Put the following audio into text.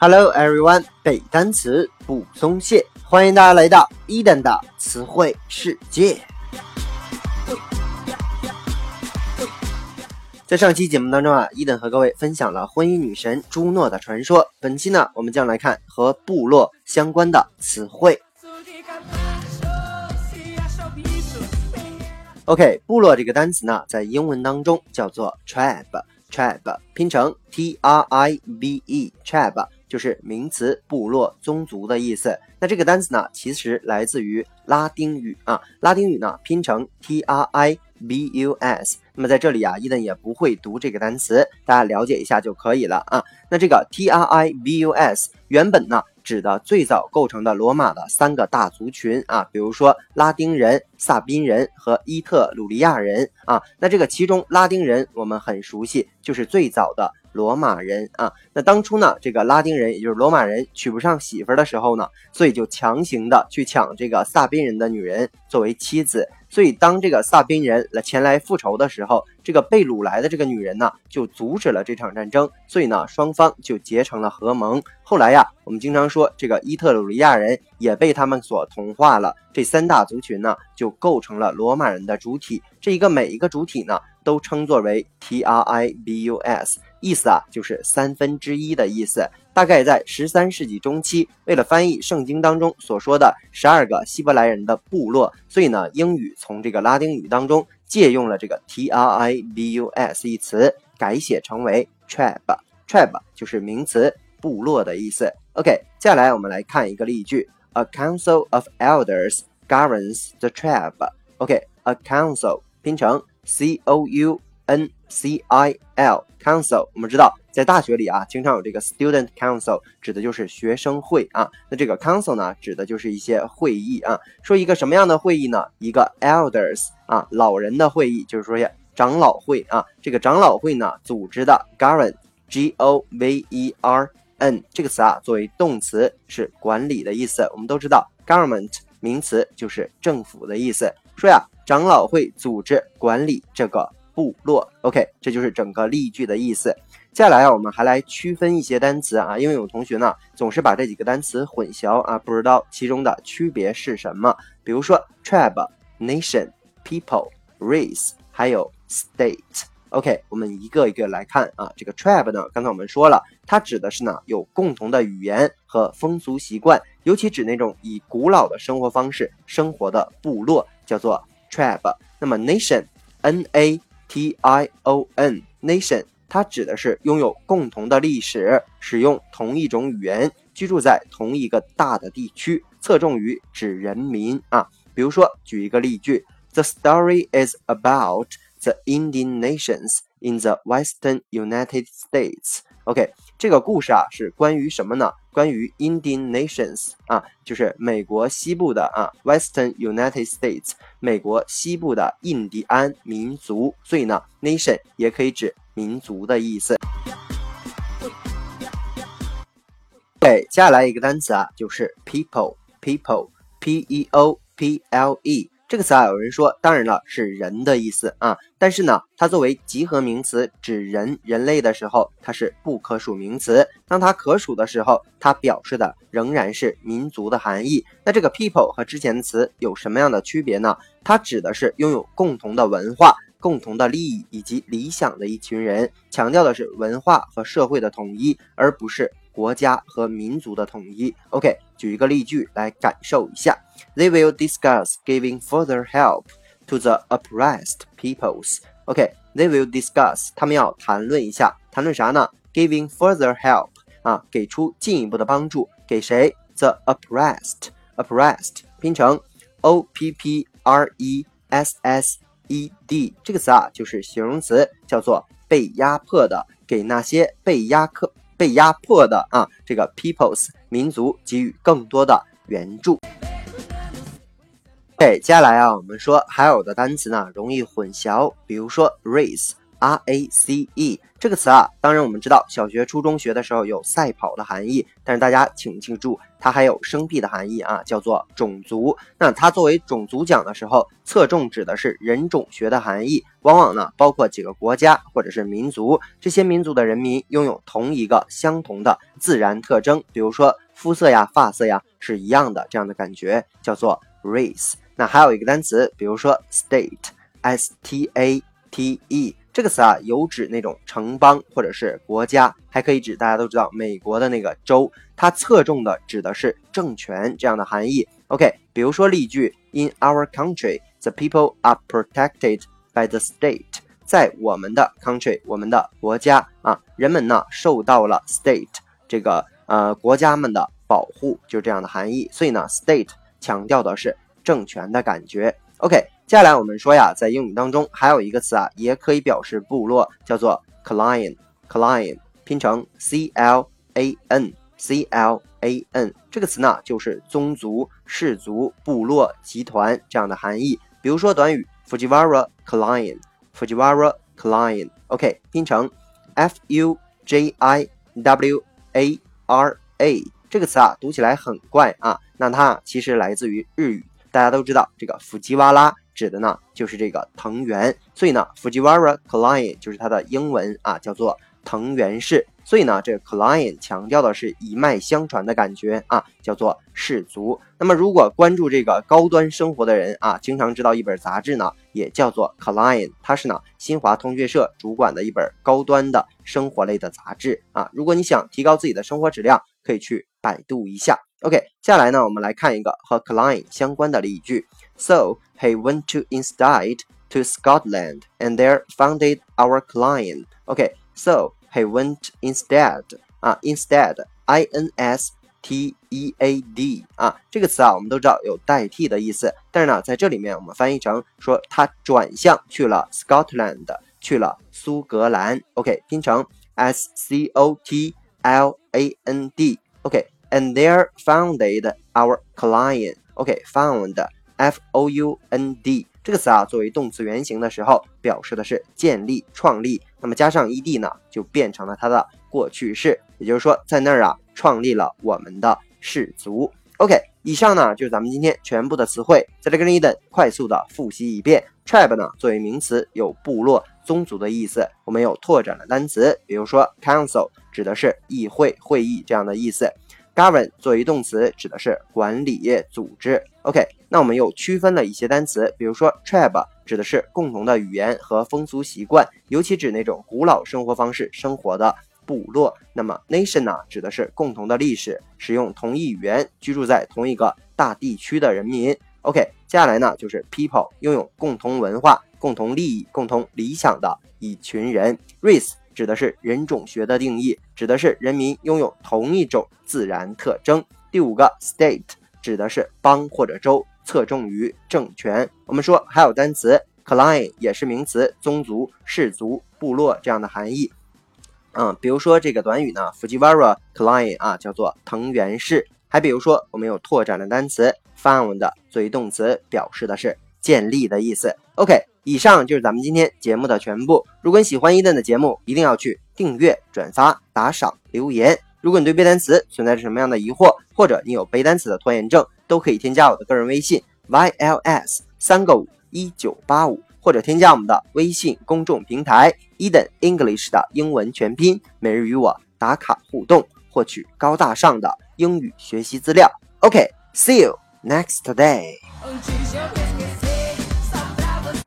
Hello everyone，背单词不松懈，欢迎大家来到伊登的词汇世界。在上期节目当中啊，伊登和各位分享了婚姻女神朱诺的传说。本期呢，我们将来看和部落相关的词汇。OK，部落这个单词呢，在英文当中叫做 tribe，tribe 拼成 T R I B E，tribe。就是名词部落宗族的意思。那这个单词呢，其实来自于拉丁语啊。拉丁语呢拼成 T R I B U S。那么在这里啊，伊登也不会读这个单词，大家了解一下就可以了啊。那这个 T R I B U S 原本呢。指的最早构成的罗马的三个大族群啊，比如说拉丁人、萨宾人和伊特鲁利亚人啊。那这个其中拉丁人我们很熟悉，就是最早的罗马人啊。那当初呢，这个拉丁人也就是罗马人娶不上媳妇的时候呢，所以就强行的去抢这个萨宾人的女人作为妻子。所以当这个萨宾人来前来复仇的时候，这个被掳来的这个女人呢，就阻止了这场战争，所以呢，双方就结成了合盟。后来呀，我们经常说这个伊特鲁利亚人也被他们所同化了。这三大族群呢，就构成了罗马人的主体。这一个每一个主体呢，都称作为 tribus，意思啊，就是三分之一的意思。大概在十三世纪中期，为了翻译圣经当中所说的十二个希伯来人的部落，所以呢，英语从这个拉丁语当中。借用了这个 tribus 一词，改写成为 tribe。tribe 就是名词部落的意思。OK，接下来我们来看一个例句：A council of elders governs the tribe。OK，a council 拼成 c o u n c i l，council。我们知道在大学里啊，经常有这个 student council，指的就是学生会啊。那这个 council 呢，指的就是一些会议啊。说一个什么样的会议呢？一个 elders。啊，老人的会议就是说呀，长老会啊，这个长老会呢组织的 govern，g o v e r n 这个词啊，作为动词是管理的意思。我们都知道 government 名词就是政府的意思。说呀，长老会组织管理这个部落。OK，这就是整个例句的意思。接下来啊，我们还来区分一些单词啊，因为有同学呢总是把这几个单词混淆啊，不知道其中的区别是什么。比如说 tribe，nation。People, race，还有 state。OK，我们一个一个来看啊。这个 tribe 呢，刚才我们说了，它指的是呢有共同的语言和风俗习惯，尤其指那种以古老的生活方式生活的部落，叫做 tribe。那么 nation，n-a T I O N Nation，它指的是拥有共同的历史，使用同一种语言，居住在同一个大的地区，侧重于指人民啊。比如说，举一个例句。The story is about the Indian nations in the Western United States. OK，这个故事啊是关于什么呢？关于 Indian nations 啊，就是美国西部的啊，Western United States，美国西部的印第安民族。所以呢，nation 也可以指民族的意思。对，接下来一个单词啊，就是 people，people，p e o p l e。这个词啊，有人说，当然了，是人的意思啊。但是呢，它作为集合名词指人、人类的时候，它是不可数名词。当它可数的时候，它表示的仍然是民族的含义。那这个 people 和之前的词有什么样的区别呢？它指的是拥有共同的文化、共同的利益以及理想的一群人，强调的是文化和社会的统一，而不是。国家和民族的统一。OK，举一个例句来感受一下。They will discuss giving further help to the oppressed peoples. OK，they will discuss，他们要谈论一下，谈论啥呢？Giving further help 啊，给出进一步的帮助，给谁？The oppressed，oppressed 拼成 O P P R E S S E D，这个词啊就是形容词，叫做被压迫的，给那些被压迫。被压迫的啊，这个 peoples 民族给予更多的援助。OK，接下来啊，我们说还有的单词呢容易混淆，比如说 race R A C E 这个词啊，当然我们知道小学、初中学的时候有赛跑的含义，但是大家请记住，它还有生僻的含义啊，叫做种族。那它作为种族讲的时候，侧重指的是人种学的含义，往往呢包括几个国家或者是民族，这些民族的人民拥有同一个相同的自然特征，比如说肤色呀、发色呀是一样的，这样的感觉叫做 race。那还有一个单词，比如说 state，s t a t e。这个词啊，有指那种城邦或者是国家，还可以指大家都知道美国的那个州。它侧重的指的是政权这样的含义。OK，比如说例句：In our country, the people are protected by the state。在我们的 country，我们的国家啊，人们呢受到了 state 这个呃国家们的保护，就这样的含义。所以呢，state 强调的是政权的感觉。OK。接下来我们说呀，在英语当中还有一个词啊，也可以表示部落，叫做 clan。clan 拼成 c l a n c l a n 这个词呢，就是宗族、氏族、部落、集团这样的含义。比如说短语 Fujiwara clan，Fujiwara clan，OK，拼成 f u j i w a r a 这个词啊，读起来很怪啊，那它其实来自于日语。大家都知道这个福吉瓦拉。指的呢就是这个藤原，所以呢，Fujiwara clan 就是它的英文啊，叫做藤原氏。所以呢，这个 clan 强调的是一脉相传的感觉啊，叫做氏族。那么，如果关注这个高端生活的人啊，经常知道一本杂志呢，也叫做 clan，它是呢新华通讯社主管的一本高端的生活类的杂志啊。如果你想提高自己的生活质量，可以去百度一下。OK，接下来呢，我们来看一个和 clan 相关的例句。So he went to instead to Scotland and there founded our clan. Okay, so he went instead 啊，instead，i n s t e a d 啊，这个词啊，我们都知道有代替的意思，但是呢，在这里面我们翻译成说他转向去了 Scotland，去了苏格兰。OK，拼成 s c o t l a n d。 And there founded our client. OK, found,。f o u n d 这个词啊，作为动词原形的时候，表示的是建立、创立。那么加上 e d 呢，就变成了它的过去式。也就是说，在那儿啊，创立了我们的氏族。OK，以上呢就是咱们今天全部的词汇。在这跟着伊登快速的复习一遍。tribe 呢，作为名词，有部落、宗族的意思。我们有拓展的单词，比如说 council，指的是议会、会议这样的意思。Govern 作为动词，指的是管理、组织。OK，那我们又区分了一些单词，比如说 tribe 指的是共同的语言和风俗习惯，尤其指那种古老生活方式生活的部落。那么 nation 呢，指的是共同的历史，使用同一语言，居住在同一个大地区的人民。OK，接下来呢就是 people，拥有共同文化、共同利益、共同理想的一群人。race 指的是人种学的定义，指的是人民拥有同一种自然特征。第五个 state 指的是邦或者州，侧重于政权。我们说还有单词 clan 也是名词，宗族、氏族、部落这样的含义。嗯，比如说这个短语呢，Fujiwara clan 啊，叫做藤原氏。还比如说我们有拓展的单词 found 作为动词，表示的是建立的意思。OK。以上就是咱们今天节目的全部。如果你喜欢伊顿的节目，一定要去订阅、转发、打赏、留言。如果你对背单词存在着什么样的疑惑，或者你有背单词的拖延症，都可以添加我的个人微信 yls 三个五一九八五，或者添加我们的微信公众平台 Eden English 的英文全拼，每日与我打卡互动，获取高大上的英语学习资料。OK，see you next day。